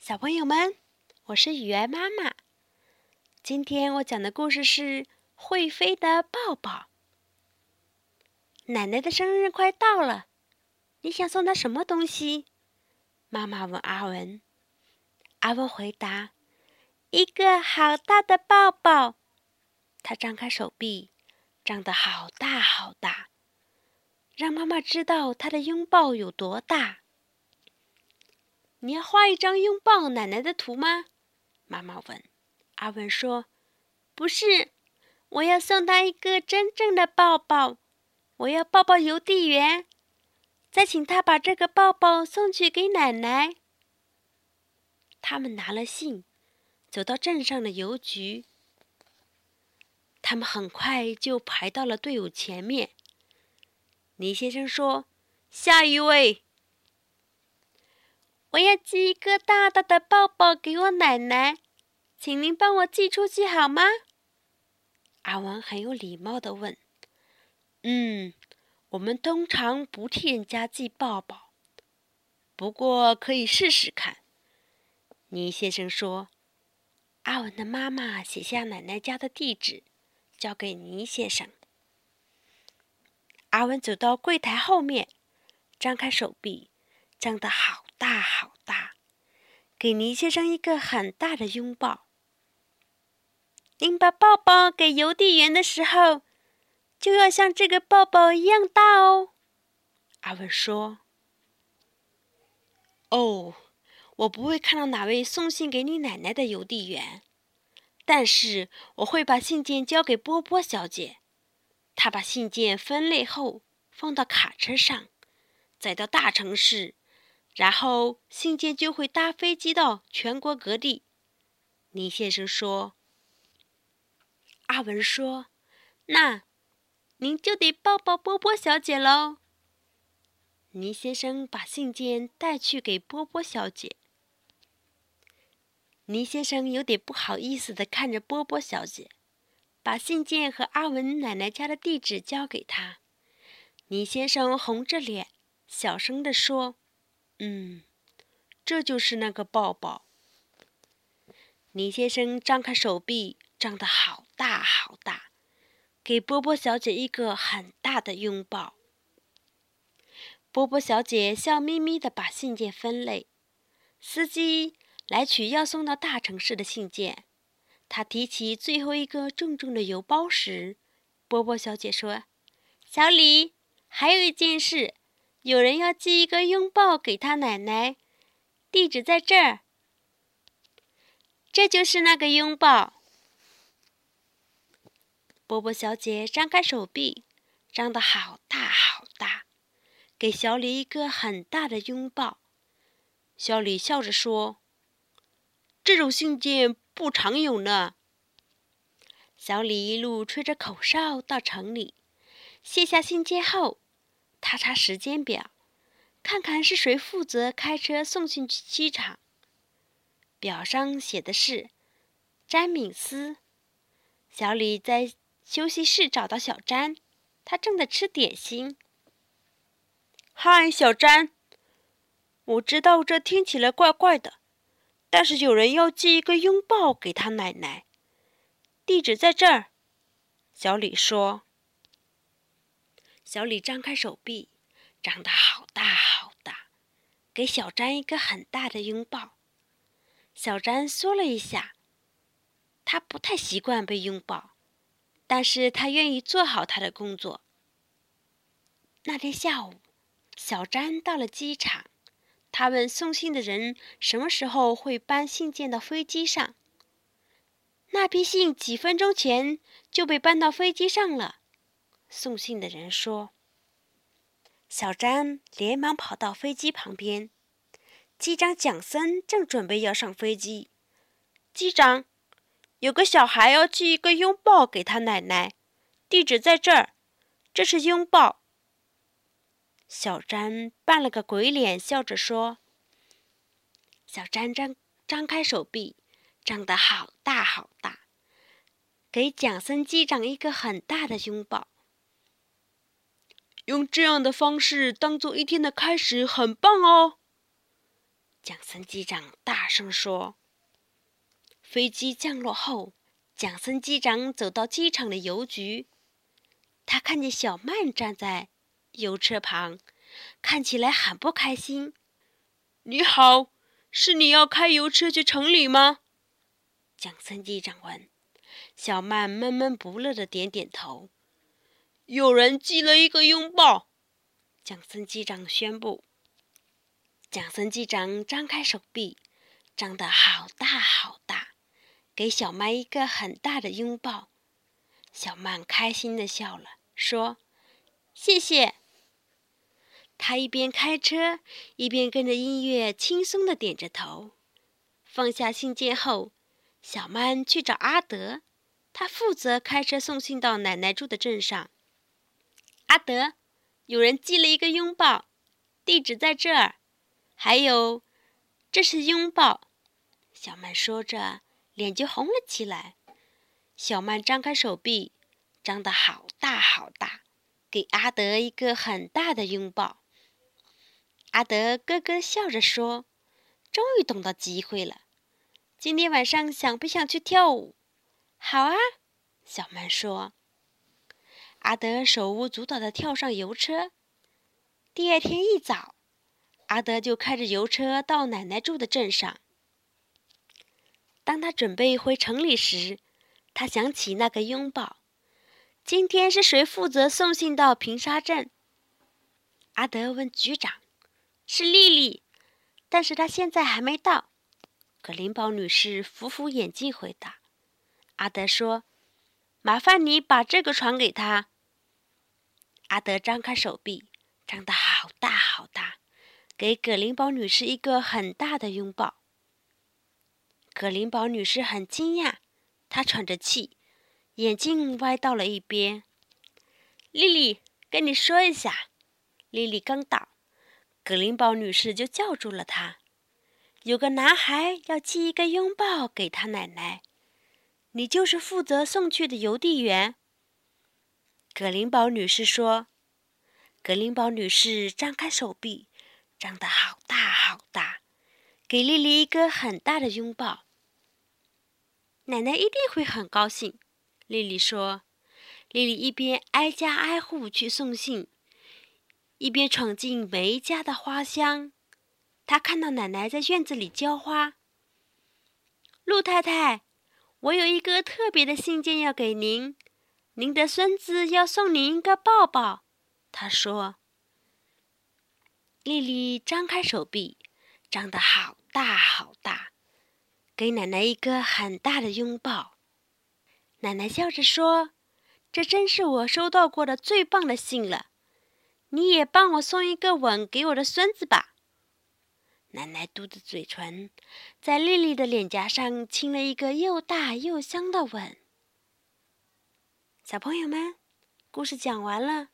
小朋友们，我是雨儿妈妈。今天我讲的故事是《会飞的抱抱》。奶奶的生日快到了，你想送她什么东西？妈妈问阿文。阿文回答：“一个好大的抱抱。”他张开手臂，张得好大好大，让妈妈知道他的拥抱有多大。你要画一张拥抱奶奶的图吗？妈妈问。阿文说：“不是，我要送她一个真正的抱抱。我要抱抱邮递员，再请他把这个抱抱送去给奶奶。”他们拿了信，走到镇上的邮局。他们很快就排到了队伍前面。李先生说：“下一位。”我要寄一个大大的抱抱给我奶奶，请您帮我寄出去好吗？阿文很有礼貌的问。“嗯，我们通常不替人家寄抱抱，不过可以试试看。”倪先生说。阿文的妈妈写下奶奶家的地址，交给倪先生。阿文走到柜台后面，张开手臂，张得好。大好大，给倪先生一个很大的拥抱。您把抱抱给邮递员的时候，就要像这个抱抱一样大哦。阿文说：“哦，我不会看到哪位送信给你奶奶的邮递员，但是我会把信件交给波波小姐。她把信件分类后放到卡车上，载到大城市。”然后信件就会搭飞机到全国各地。倪先生说：“阿文说，那您就得抱抱波波小姐喽。”倪先生把信件带去给波波小姐。倪先生有点不好意思的看着波波小姐，把信件和阿文奶奶家的地址交给她。倪先生红着脸，小声的说。嗯，这就是那个抱抱。李先生张开手臂，张得好大好大，给波波小姐一个很大的拥抱。波波小姐笑眯眯的把信件分类。司机来取要送到大城市的信件。他提起最后一个重重的邮包时，波波小姐说：“小李，还有一件事。”有人要寄一个拥抱给他奶奶，地址在这儿。这就是那个拥抱。波波小姐张开手臂，张得好大好大，给小李一个很大的拥抱。小李笑着说：“这种信件不常有呢。”小李一路吹着口哨到城里，卸下信件后。查查时间表，看看是谁负责开车送信去机场。表上写的是詹敏斯。小李在休息室找到小詹，他正在吃点心。嗨，小詹，我知道这听起来怪怪的，但是有人要寄一个拥抱给他奶奶，地址在这儿。小李说。小李张开手臂，张得好大好大，给小詹一个很大的拥抱。小詹缩了一下，他不太习惯被拥抱，但是他愿意做好他的工作。那天下午，小詹到了机场，他问送信的人什么时候会搬信件到飞机上。那批信几分钟前就被搬到飞机上了。送信的人说：“小詹连忙跑到飞机旁边，机长蒋森正准备要上飞机。机长，有个小孩要寄一个拥抱给他奶奶，地址在这儿。这是拥抱。”小詹扮了个鬼脸，笑着说：“小詹张张开手臂，张得好大好大，给蒋森机长一个很大的拥抱。”用这样的方式当做一天的开始，很棒哦。蒋森机长大声说。飞机降落后，蒋森机长走到机场的邮局，他看见小曼站在邮车旁，看起来很不开心。你好，是你要开邮车去城里吗？蒋森机长问。小曼闷闷不乐的点点头。有人寄了一个拥抱，蒋森机长宣布。蒋森机长张开手臂，张得好大好大。给小曼一个很大的拥抱，小曼开心的笑了，说：“谢谢。”他一边开车，一边跟着音乐轻松的点着头。放下信件后，小曼去找阿德，他负责开车送信到奶奶住的镇上。阿德，有人寄了一个拥抱，地址在这儿。还有，这是拥抱。小曼说着。脸就红了起来，小曼张开手臂，张得好大好大，给阿德一个很大的拥抱。阿德咯咯笑着说：“终于等到机会了，今天晚上想不想去跳舞？”“好啊！”小曼说。阿德手舞足蹈地跳上油车。第二天一早，阿德就开着油车到奶奶住的镇上。当他准备回城里时，他想起那个拥抱。今天是谁负责送信到平沙镇？阿德问局长：“是丽丽，但是她现在还没到。”格林堡女士扶扶眼镜回答：“阿德说，麻烦你把这个传给他。”阿德张开手臂，张得好大好大，给葛林堡女士一个很大的拥抱。葛林堡女士很惊讶，她喘着气，眼睛歪到了一边。丽丽，跟你说一下，丽丽刚到，葛林堡女士就叫住了她。有个男孩要寄一个拥抱给他奶奶，你就是负责送去的邮递员。格林堡女士说。格林堡女士张开手臂，张得好大好大，给丽丽一个很大的拥抱。奶奶一定会很高兴，丽丽说。丽丽一边挨家挨户去送信，一边闯进每家的花箱。她看到奶奶在院子里浇花。陆太太，我有一个特别的信件要给您，您的孙子要送您一个抱抱。他说。丽丽张开手臂，张得好大好大。给奶奶一个很大的拥抱，奶奶笑着说：“这真是我收到过的最棒的信了。”你也帮我送一个吻给我的孙子吧。奶奶嘟着嘴唇，在丽丽的脸颊上亲了一个又大又香的吻。小朋友们，故事讲完了。